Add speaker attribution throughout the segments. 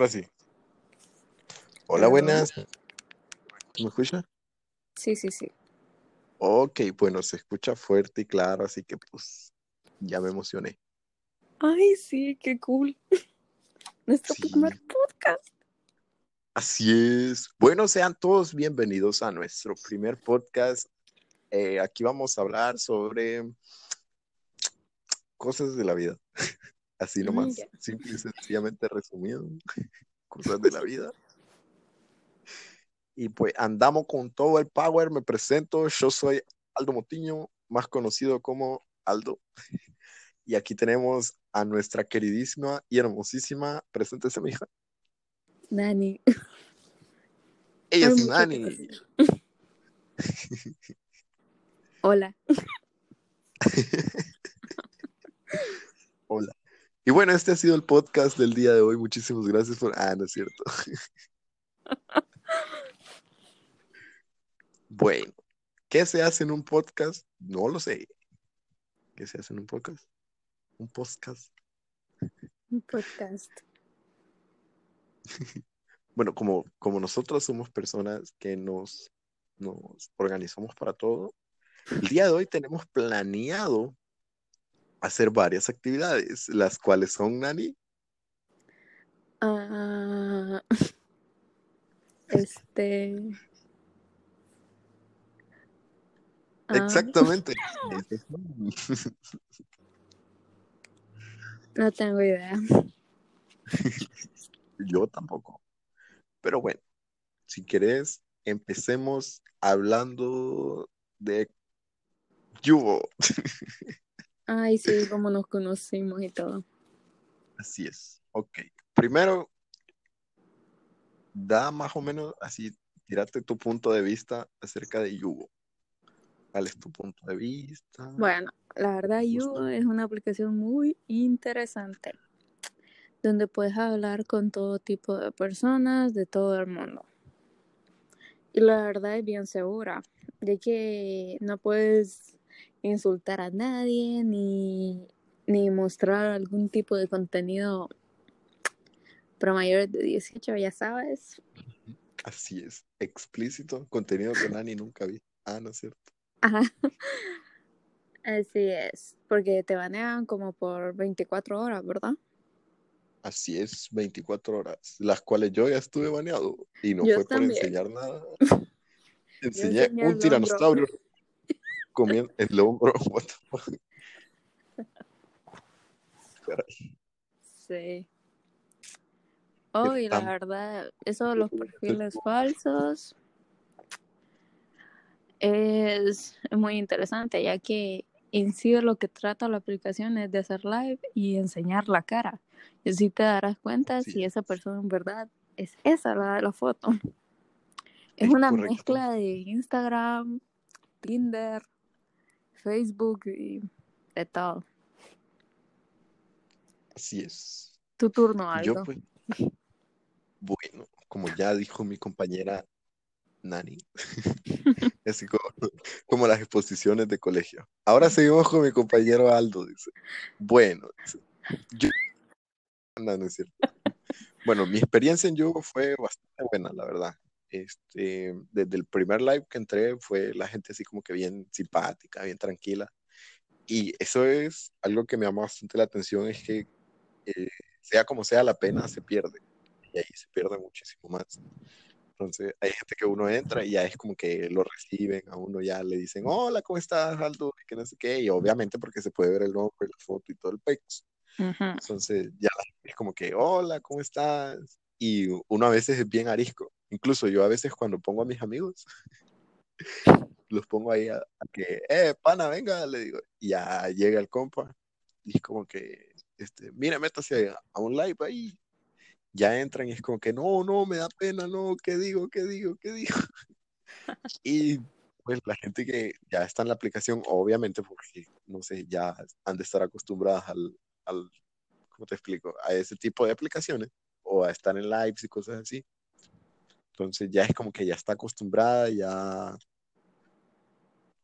Speaker 1: Ahora sí. Hola, buenas. ¿Me escucha?
Speaker 2: Sí, sí, sí.
Speaker 1: Ok, bueno, se escucha fuerte y claro, así que pues ya me emocioné.
Speaker 2: Ay, sí, qué cool. Nuestro
Speaker 1: Sí.
Speaker 2: primer podcast.
Speaker 1: Así es. Bueno, sean todos bienvenidos a nuestro primer podcast. Eh, aquí vamos a hablar sobre cosas de la vida. Así nomás,
Speaker 2: ya.
Speaker 1: simple y sencillamente resumido. Cosas de la vida. Y pues andamos con todo el power. Me presento. Yo soy Aldo Motiño, más conocido como Aldo. Y aquí tenemos a nuestra queridísima y hermosísima. Preséntese, mi hija.
Speaker 2: Dani.
Speaker 1: Ella es Nani.
Speaker 2: decir. Hola.
Speaker 1: Y bueno, este ha sido el podcast del día de hoy. Muchísimas gracias por. Ah, no es cierto. Bueno, ¿qué se hace en un podcast? No lo sé. ¿Qué se hace en un podcast? Un podcast.
Speaker 2: Un podcast.
Speaker 1: Bueno, como, como nosotros somos personas que nos, nos organizamos para todo, el día de hoy tenemos planeado hacer varias actividades, las cuales son, Nani,
Speaker 2: Ah, este. ah,
Speaker 1: exactamente.
Speaker 2: no tengo idea.
Speaker 1: Yo tampoco. Pero bueno, si querés, empecemos hablando de Yugo.
Speaker 2: Ay, sí, cómo nos conocimos y todo.
Speaker 1: Así es. Ok. Primero, da más o menos así, tírate tu punto de vista acerca de Yugo. ¿Cuál es tu punto de vista?
Speaker 2: Bueno, la verdad, Yugo es una aplicación muy interesante, donde puedes hablar con todo tipo de personas de todo el mundo. Y la verdad es bien segura, de que no puedes insultar a nadie ni, ni mostrar algún tipo de contenido para mayores de 18, ya sabes.
Speaker 1: Así es. Explícito, contenido que Nani nunca vi. Ah, no es cierto.
Speaker 2: Ajá. Así es, porque te banean como por 24 horas, ¿verdad?
Speaker 1: Así es, 24 horas, las cuales yo ya estuve baneado y no
Speaker 2: Yo
Speaker 1: fue por enseñar nada. Enseñé un tiranosaurio comiendo el hombro. What the fuck? Caray.
Speaker 2: Sí. Oh, y la verdad, eso de los perfiles falsos es muy interesante, ya que en sí lo que trata la aplicación es de hacer live y enseñar la cara. Y así te darás cuenta
Speaker 1: Sí.
Speaker 2: si esa persona en verdad es esa la de la foto. Es
Speaker 1: Es
Speaker 2: una
Speaker 1: correcto.
Speaker 2: mezcla de Instagram, Tinder, Facebook y de todo.
Speaker 1: Así es.
Speaker 2: Tu turno,
Speaker 1: Yo
Speaker 2: Aldo.
Speaker 1: pues, bueno, como ya dijo mi compañera Nani, así como, como las exposiciones de colegio. Ahora seguimos con mi compañero Aldo, dice. Bueno, dice, yo... No, no es cierto. Bueno, mi experiencia en Yugo fue bastante buena, la verdad. Este, desde el primer live que entré fue la gente así como que bien simpática, bien tranquila. Y eso es algo que me llama bastante la atención, es que eh, sea como sea, la pena se pierde. Y ahí se pierde muchísimo más. Entonces, hay gente que uno entra y ya es como que lo reciben, a uno ya le dicen, hola, ¿cómo estás, Aldo? Y que no sé qué. Y obviamente porque se puede ver el nombre, la foto y todo el pex.
Speaker 2: Ujú.
Speaker 1: Entonces, ya es como que, hola, ¿cómo estás? Y uno a veces es bien arisco. Incluso yo a veces cuando pongo a mis amigos, los pongo ahí a, que, eh, pana, venga, le digo. Y ya llega el compa y es como que, este, mira, métase a, a un live ahí. Ya entran y es como que, no, no, me da pena, no, ¿qué digo, qué digo, qué digo? Y pues la gente que ya está en la aplicación, obviamente, porque, no sé, ya han de estar acostumbradas al, al ¿cómo te explico? A ese tipo de aplicaciones o a estar en lives y cosas así. Entonces ya es como que ya está acostumbrada, ya,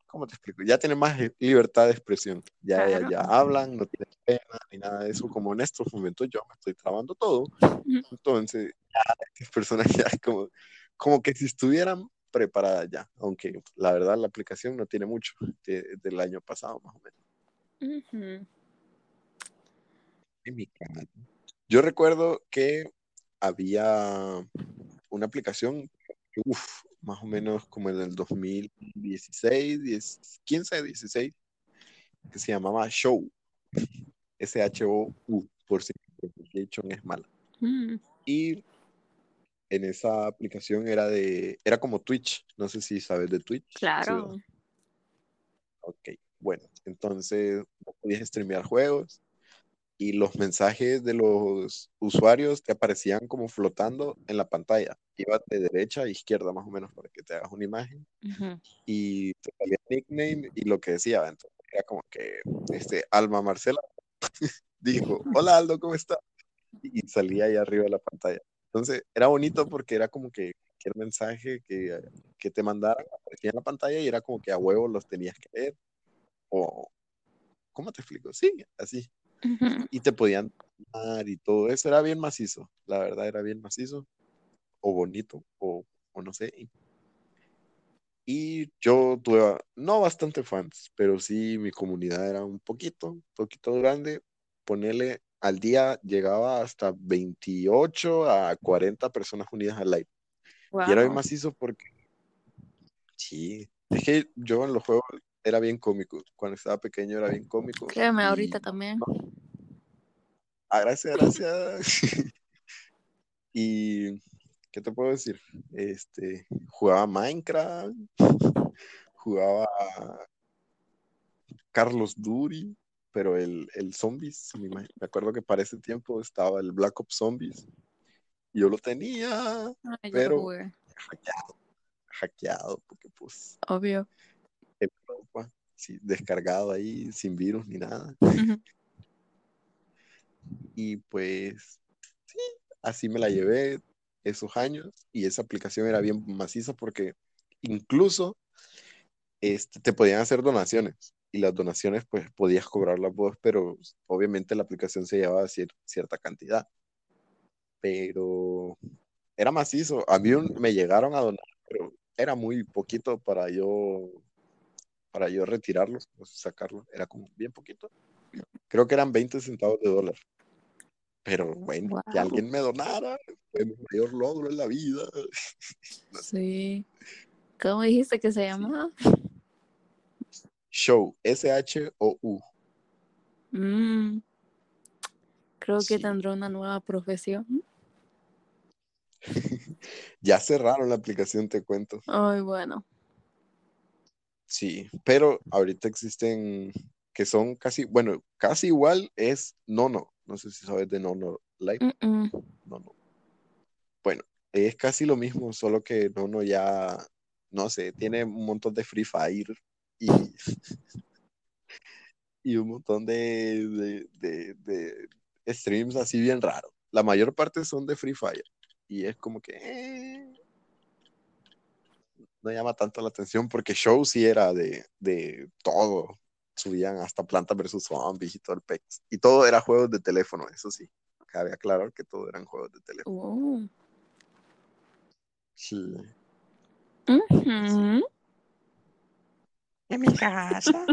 Speaker 1: ¿cómo te explico? Ya tienen más libertad de expresión. Ya, ya,
Speaker 2: Claro.
Speaker 1: ya hablan, no tienen pena ni nada de eso. Como en estos momentos yo me estoy trabando todo. Entonces, ya estas personas ya como, como que si estuvieran preparadas ya. Aunque la verdad la aplicación no tiene mucho de- del año pasado más o menos. Mi canal. Yo recuerdo que había una aplicación, uf, más o menos como en el 2016, 10, 15, 16, que se llamaba Show. S-H-O-U, por si pronunciación es mala.
Speaker 2: Mm,
Speaker 1: Y en esa aplicación era de, era como Twitch. No sé si sabes de Twitch.
Speaker 2: Claro.
Speaker 1: Sí, Ok, bueno, entonces podías streamear juegos y los mensajes de los usuarios te aparecían como flotando en la pantalla. Iba de derecha a izquierda más o menos para que te hagas una imagen
Speaker 2: Ujú.
Speaker 1: y te salía el nickname y lo que decía. Entonces era como que este Alma Marcela dijo, hola Aldo, ¿cómo estás? Y y salía ahí arriba de la pantalla. Entonces era bonito porque era como que cualquier mensaje que, que te mandaran aparecía en la pantalla y era como que a huevo los tenías que leer. O, ¿cómo te explico? Sí, así. Y te podían dar y todo eso. Era bien macizo. La verdad era bien macizo. O bonito. O, o no sé. Y yo tuve, no bastante fans, pero sí mi comunidad era un poquito, un poquito grande. Ponerle al día llegaba hasta 28 a 40 personas unidas al live. Y era bien macizo porque, sí, es que yo en los juegos era bien cómico. Cuando estaba pequeño era bien cómico.
Speaker 2: Créeme,
Speaker 1: y-
Speaker 2: ahorita también.
Speaker 1: Ah, gracias, gracias. y, ¿qué te puedo decir? Este, jugaba Minecraft, jugaba Carlos Duri, pero el, el Zombies, me, acuerdo que para ese tiempo estaba el Black Ops Zombies. y Yo lo tenía
Speaker 2: Ay, yo
Speaker 1: pero-
Speaker 2: lo jugué.
Speaker 1: hackeado, hackeado, porque pues
Speaker 2: Obvio.
Speaker 1: Sí, descargado ahí, sin virus ni nada.
Speaker 2: Ujú.
Speaker 1: Y pues, sí, así me la llevé esos años y esa aplicación era bien maciza porque incluso este, te podían hacer donaciones y las donaciones pues podías cobrarlas vos, pero obviamente la aplicación se llevaba cier- cierta cantidad. Pero era macizo. A mí un- me llegaron a donar, pero era muy poquito para yo para yo retirarlo, o sacarlo. Era como bien poquito. Creo que eran 20 centavos de dólar. Pero bueno, que alguien me donara fue mi mayor logro en la vida.
Speaker 2: Sí. ¿Cómo dijiste que se llamaba?
Speaker 1: Show, S-H-O-U.
Speaker 2: Mm, Creo que tendrá una nueva profesión.
Speaker 1: Ya cerraron la aplicación, te cuento.
Speaker 2: Ay, bueno.
Speaker 1: Sí, pero ahorita existen que son casi, bueno, casi igual es Nono. No sé si sabes de Nono Live.
Speaker 2: Mm, mm.
Speaker 1: Nono. Bueno, es casi lo mismo, solo que Nono ya, no sé, tiene un montón de Free Fire y, y un montón de, de, de- de streams así bien raros. La mayor parte son de Free Fire y es como que eh, no llama tanto la atención porque Show sí era de, de todo. Subían hasta Planta vs Zombies y todo el pex. Y todo era juegos de teléfono, eso sí. Cabe aclarar que todo eran juegos de teléfono.
Speaker 2: Wow.
Speaker 1: Sí. En mi casa.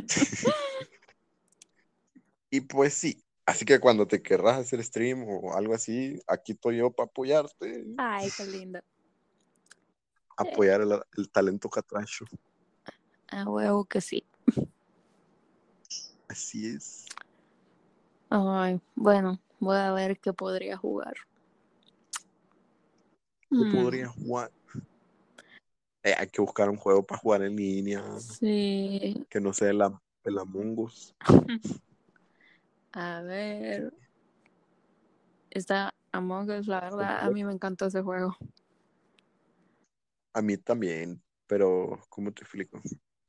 Speaker 1: y pues sí. Así que cuando te querrás hacer stream o algo así, aquí estoy yo para apoyarte,
Speaker 2: Ay, qué lindo.
Speaker 1: Apoyar el, el talento catracho.
Speaker 2: A huevo que sí.
Speaker 1: Así es.
Speaker 2: Ay, bueno, voy a ver qué podría jugar.
Speaker 1: ¿Qué
Speaker 2: Mm,
Speaker 1: podría jugar? Eh, hay que buscar un juego para jugar en línea,
Speaker 2: Sí.
Speaker 1: que no sea el, el Among Us.
Speaker 2: A ver. Está Among Us, la verdad, a mí me encantó ese juego.
Speaker 1: A mí también, pero ¿cómo te explico?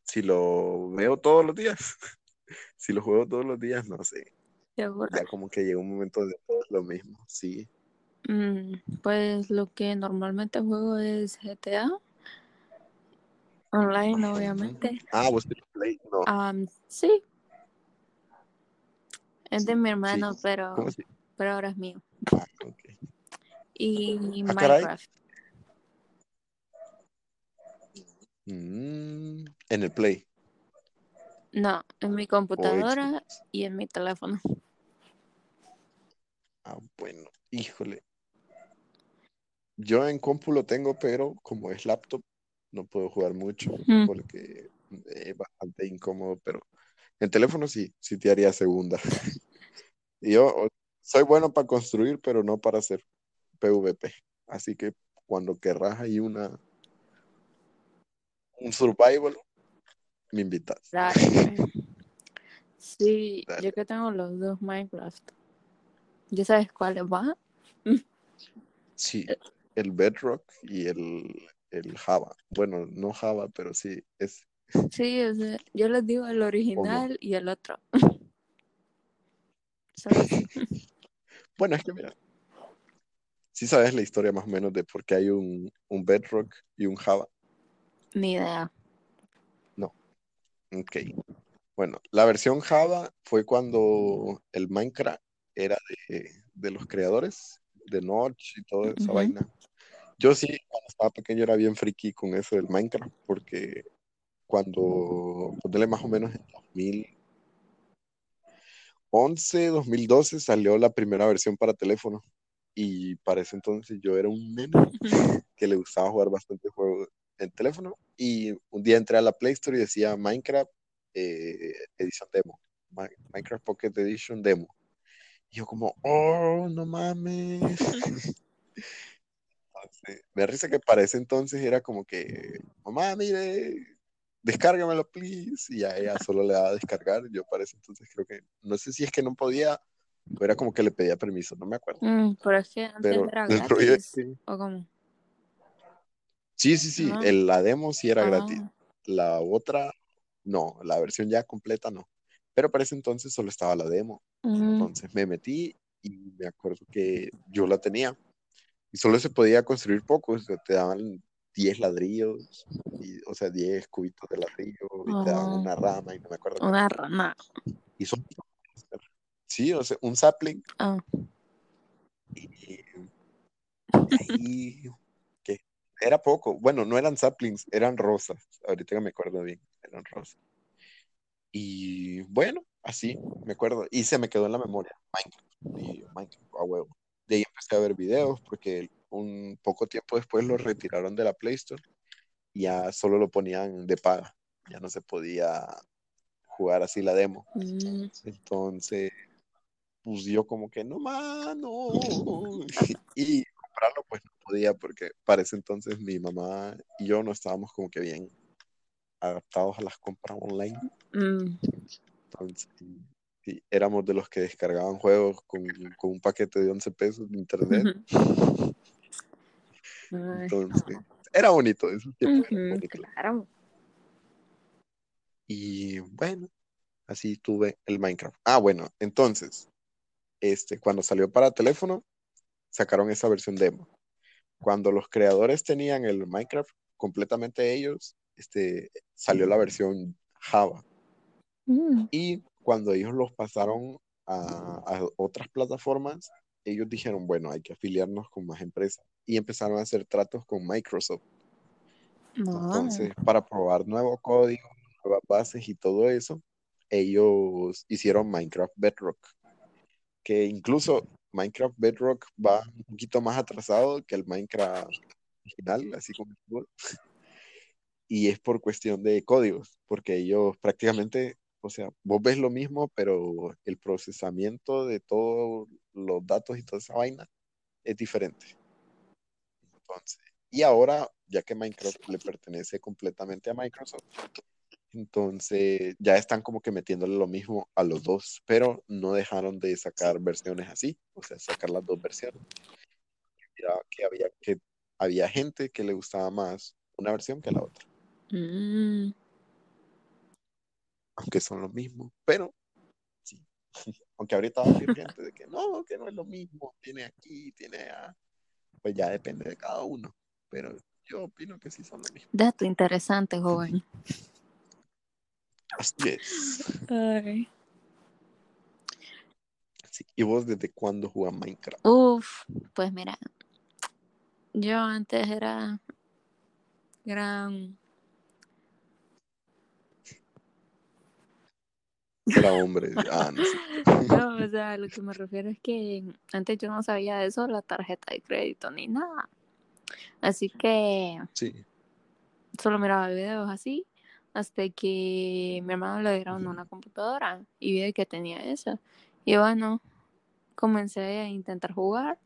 Speaker 1: Si lo veo todos los días, si lo juego todos los días, no sé.
Speaker 2: Seguro.
Speaker 1: Ya como que llega un momento de todo lo mismo, sí.
Speaker 2: Mm, pues lo que normalmente juego es GTA. Online, obviamente.
Speaker 1: Ah, vos tenés Play? No.
Speaker 2: Um, sí. Es de mi hermano,
Speaker 1: ¿Cómo
Speaker 2: pero, pero ahora es mío.
Speaker 1: Ah.
Speaker 2: Y
Speaker 1: Ah, caray.
Speaker 2: Minecraft.
Speaker 1: Mm, en el Play.
Speaker 2: No, en mi computadora y en mi teléfono.
Speaker 1: Ah, bueno, híjole. Yo en compu lo tengo, pero como es laptop, no puedo jugar mucho
Speaker 2: Mm.
Speaker 1: porque es bastante incómodo, pero en teléfono sí, sí te haría segunda. Yo soy bueno para construir, pero no para hacer PvP. Así que cuando querrás ahí una un survival, me invitas.
Speaker 2: Dale, pues. Sí,
Speaker 1: Dale.
Speaker 2: yo que tengo los dos Minecraft. ¿Ya sabes cuáles va?
Speaker 1: Sí, el Bedrock y el, el Java. Bueno, no Java, pero sí es
Speaker 2: Sí, o sea, yo les digo el original y el otro.
Speaker 1: Bueno, es que mira, sí sabes la historia más o menos de por qué hay un, un Bedrock y un Java.
Speaker 2: Ni idea.
Speaker 1: Ok. Bueno, la versión Java fue cuando el Minecraft era de, de los creadores, de Notch y toda esa vaina. Yo sí, cuando estaba pequeño era bien friki con eso del Minecraft, porque cuando, ponele más o menos en 2011, 2012 salió la primera versión para teléfono y para ese entonces yo era un nene que le gustaba jugar bastante juegos en teléfono y un día entré a la Play Store y decía Minecraft eh, edición demo, Mi- Minecraft Pocket Edition demo. Y yo como, oh, no mames. Entonces, me da risa que para ese entonces era como que, mamá, mire, descárgamelo, please. Y a ella solo le daba a descargar. Yo para ese entonces creo que, no sé si es que no podía, o era como que le pedía permiso, no me acuerdo.
Speaker 2: Mm, pero es que antes
Speaker 1: Pero
Speaker 2: era
Speaker 1: el
Speaker 2: gratis. ¿O cómo?
Speaker 1: Sí, sí, sí,
Speaker 2: Ah.
Speaker 1: el, la demo sí era gratis.
Speaker 2: Ah,
Speaker 1: La otra, no, la versión ya completa no. Pero para ese entonces solo estaba la demo.
Speaker 2: mm,
Speaker 1: Entonces me metí y me acuerdo que yo la tenía. Y solo se podía construir pocos. o sea, te daban 10 ladrillos, y, o sea, 10 cubitos de ladrillo, y te daban una rama, y no me acuerdo qué.
Speaker 2: una rana.
Speaker 1: Y son- Sí, o sea, un sapling.
Speaker 2: Ah,
Speaker 1: Y ahí, que era poco. Bueno, no eran saplings, eran rosas. Ahorita que me acuerdo bien, eran rosas. Y bueno, así me acuerdo. Y se me quedó en la memoria Minecraft. Y yo, Minecraft, a huevo. De ahí empecé a ver videos porque un poco tiempo después lo retiraron de la Play Store y ya solo lo ponían de paga. Ya no se podía jugar así la demo.
Speaker 2: mm,
Speaker 1: Entonces, pues yo como que no más, no. Y comprarlo pues no podía porque para ese entonces mi mamá y yo no estábamos como que bien adaptados a las compras online.
Speaker 2: mm.
Speaker 1: Entonces, sí, éramos de los que descargaban juegos con, con un paquete de 11 pesos de internet. Entonces, era bonito, eso era
Speaker 2: ujú,
Speaker 1: bonito.
Speaker 2: claro.
Speaker 1: Y bueno, así tuve el Minecraft. Ah, bueno, entonces, este, cuando salió para teléfono, sacaron esa versión demo. Cuando los creadores tenían el Minecraft completamente ellos, este, salió la versión Java.
Speaker 2: Mm,
Speaker 1: Y cuando ellos los pasaron a, a otras plataformas, ellos dijeron, bueno, hay que afiliarnos con más empresas. Y empezaron a hacer tratos con Microsoft.
Speaker 2: no.
Speaker 1: Entonces, para probar nuevo código, nuevas bases y todo eso, ellos hicieron Minecraft Bedrock. Que incluso Minecraft Bedrock va un poquito más atrasado que el Minecraft original, así como el fútbol. Y es por cuestión de códigos, porque ellos prácticamente, o sea, vos ves lo mismo, pero el procesamiento de todos los datos y toda esa vaina es diferente. Entonces, y ahora, ya que Minecraft le pertenece completamente a Microsoft, entonces ya están como que metiéndole lo mismo a los dos, pero no dejaron de sacar versiones así, o sea, sacar las dos versiones. Miraba que había, que había gente que le gustaba más una versión que la otra,
Speaker 2: Mm,
Speaker 1: aunque son lo mismo, pero sí. Aunque ahorita va a decir gente de que no, que no es lo mismo, tiene aquí, tiene allá, pues ya depende de cada uno, pero yo opino que sí son lo mismo.
Speaker 2: dato interesante, joven.
Speaker 1: Así es.
Speaker 2: Ay.
Speaker 1: Sí, ¿Y vos desde cuándo jugás Minecraft?
Speaker 2: Uf, pues mira, yo antes era gran...
Speaker 1: Era hombre. Ah, no sé.
Speaker 2: No, o sea, lo que me refiero es que antes yo no sabía de eso, la tarjeta de crédito ni nada. Así que
Speaker 1: Sí.
Speaker 2: solo miraba videos así hasta que mi hermano le dieron una computadora y vi que tenía esa. Y bueno, comencé a intentar jugar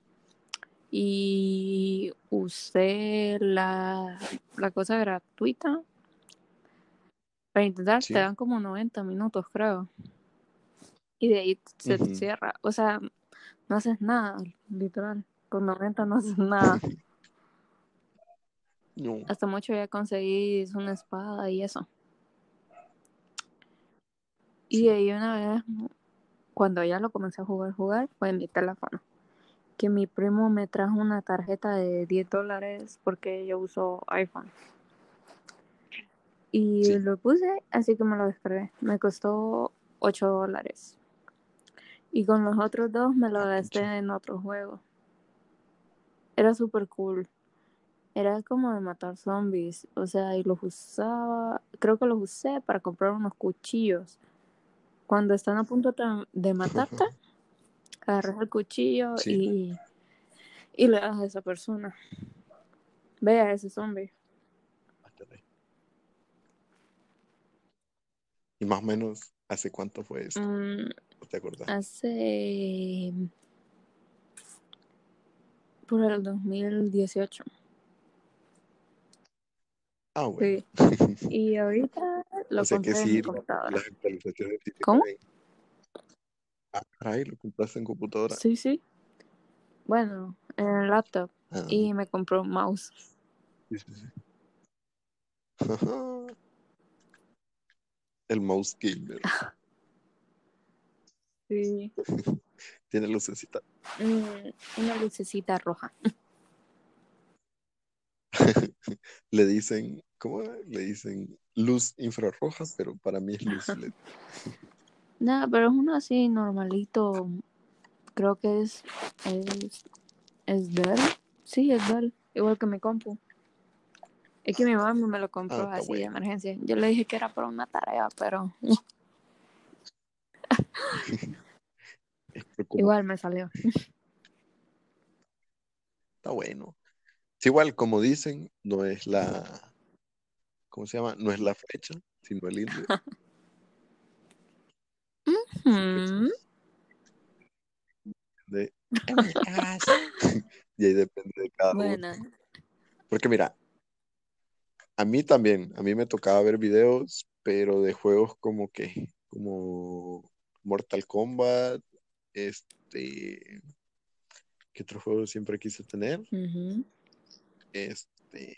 Speaker 2: y usé la, la cosa gratuita. Para intentar
Speaker 1: Sí.
Speaker 2: te dan como 90 minutos, creo. Y de ahí se
Speaker 1: Ujú.
Speaker 2: cierra. O sea, no haces nada, literal. Con 90 no haces nada.
Speaker 1: No.
Speaker 2: Hasta mucho ya conseguís una espada y eso. Y de ahí una vez, cuando ya lo comencé a jugar, jugar, fue en mi teléfono. Que mi primo me trajo una tarjeta de 10 dólares porque yo uso iPhone. Y
Speaker 1: Sí.
Speaker 2: lo puse, así que me lo descargué. Me costó 8 dólares. Y con los otros dos me lo
Speaker 1: Ah,
Speaker 2: gasté en otro juego. Era súper cool. Era como de matar zombies. O sea, y los usaba. Creo que los usé para comprar unos cuchillos. Cuando están a punto de- matarte, agarras el cuchillo
Speaker 1: Sí.
Speaker 2: y, y le das a esa persona. Ve a ese zombie.
Speaker 1: Ah. Y más o menos, ¿hace cuánto fue esto?
Speaker 2: Mm,
Speaker 1: ¿No te acordás?
Speaker 2: hace. Por el 2018.
Speaker 1: Ah, bueno.
Speaker 2: Sí. Y ahorita lo
Speaker 1: O sea que
Speaker 2: compré en
Speaker 1: sí, la-
Speaker 2: computadora.
Speaker 1: las actualizaciones
Speaker 2: ¿Cómo?
Speaker 1: caen. Ah, caray, lo compraste en computadora.
Speaker 2: Sí, sí. Bueno, en el laptop.
Speaker 1: Ah,
Speaker 2: Y me compré un mouse.
Speaker 1: sí, sí, sí. El mouse gamer.
Speaker 2: Sí.
Speaker 1: Tiene lucecita.
Speaker 2: Mm, una lucecita roja.
Speaker 1: Le dicen, ¿cómo? Le dicen luz infrarroja, pero para mí es luz LED.
Speaker 2: Nada, pero es uno así normalito. Creo que es. Es, es Dell. Sí, es Dell. Igual que mi compu. Es que mi mamá me lo compró
Speaker 1: Ah,
Speaker 2: así de emergencia. Yo le dije que era para una tarea, pero igual me salió.
Speaker 1: Está bueno. Igual, como dicen, no es la, ¿cómo se llama? No es la flecha, sino el indio. De, en mi casa. y ahí depende de cada uno.
Speaker 2: Bueno,
Speaker 1: Porque mira, a mí también, a mí me tocaba ver videos, pero de juegos como que, como Mortal Kombat, este, ¿qué otro juego siempre quise tener?
Speaker 2: ujú.
Speaker 1: Este,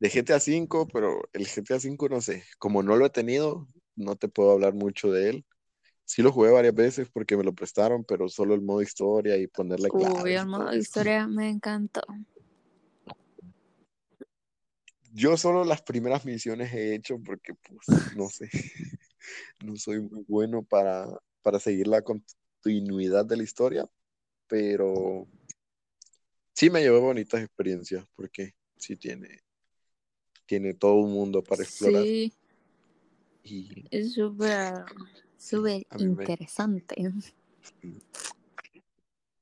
Speaker 1: de GTA V, pero el GTA V no sé, como no lo he tenido, no te puedo hablar mucho de él. Sí lo jugué varias veces porque me lo prestaron, pero solo el modo historia y ponerle
Speaker 2: Uy,
Speaker 1: claves
Speaker 2: el modo historia me encantó.
Speaker 1: Yo solo las primeras misiones he hecho porque, pues, no sé, no soy muy bueno para, para seguir la continuidad de la historia, pero sí me llevé bonitas experiencias porque sí tiene, tiene todo un mundo para explorar
Speaker 2: Sí,
Speaker 1: y
Speaker 2: es súper, súper
Speaker 1: me,
Speaker 2: interesante.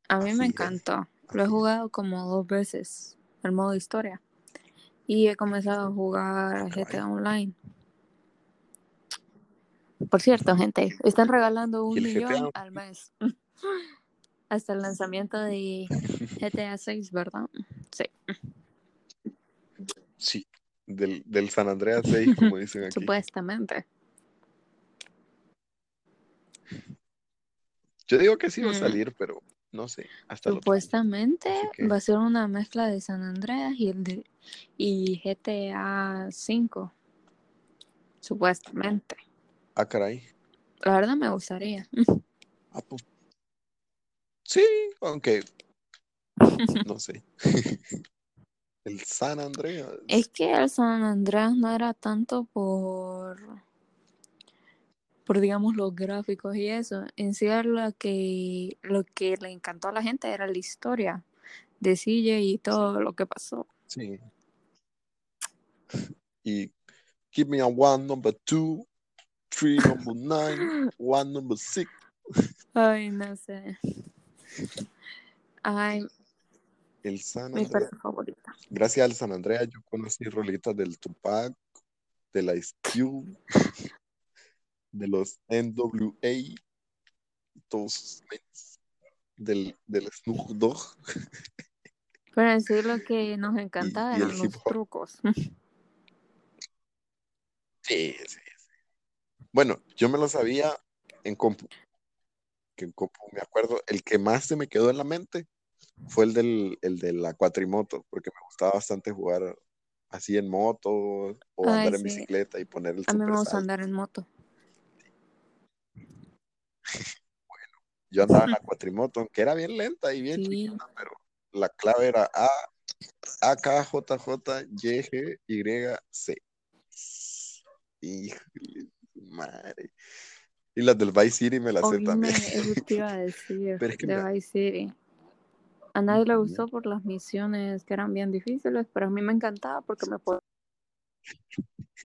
Speaker 2: A mí me
Speaker 1: es,
Speaker 2: encantó. Lo he jugado como dos veces, el modo historia. Y he comenzado a jugar
Speaker 1: Ah,
Speaker 2: a GTA. Online. Por cierto, gente, están regalando un millón al mes. Hasta el lanzamiento de GTA 6, ¿verdad? Sí.
Speaker 1: sí, del, del San Andreas 6, como dicen aquí.
Speaker 2: Supuestamente.
Speaker 1: Yo digo que sí va a
Speaker 2: Mm,
Speaker 1: salir, pero no sé, hasta.
Speaker 2: Supuestamente
Speaker 1: que,
Speaker 2: va a ser una mezcla de San Andreas y el de y GTA 5, supuestamente.
Speaker 1: ah, caray.
Speaker 2: La verdad me gustaría.
Speaker 1: Ah, pues, sí, aunque no sé. El San Andreas.
Speaker 2: Es que el San Andreas no era tanto por, por digamos, los gráficos y eso. En sí lo que, lo que le encantó a la gente era la historia de CJ y todo lo que pasó.
Speaker 1: Sí. Y give me a one number two, three number nine, one number six.
Speaker 2: Ay, no sé. Ay,
Speaker 1: El San
Speaker 2: mi parte favorita.
Speaker 1: Gracias al San Andreas yo conocí rolitas del Tupac, de la Ice Cube, de los NWA, todos del, del Snoop Dogg.
Speaker 2: Pero sí lo que nos encantaba eran los trucos.
Speaker 1: Sí, sí, sí. Bueno, yo me lo sabía en compu. Que me acuerdo, el que más se me quedó en la mente fue el del el de la cuatrimoto, porque me gustaba bastante jugar así en moto o
Speaker 2: Ay,
Speaker 1: andar en
Speaker 2: sí.
Speaker 1: bicicleta y poner el
Speaker 2: A mí me gusta andar en moto.
Speaker 1: Yo andaba en la cuatrimoto, aunque era bien lenta y bien
Speaker 2: Sí.
Speaker 1: chiquita, pero la clave era A, A, K, J, J, Y, G, Y, C. Híjole, madre. Y las del Vice City me las sé también.
Speaker 2: eso te iba a decir
Speaker 1: Pero es que
Speaker 2: de
Speaker 1: me-
Speaker 2: Vice City. A nadie le gustó por las misiones que eran bien difíciles, pero a mí me encantaba porque me podía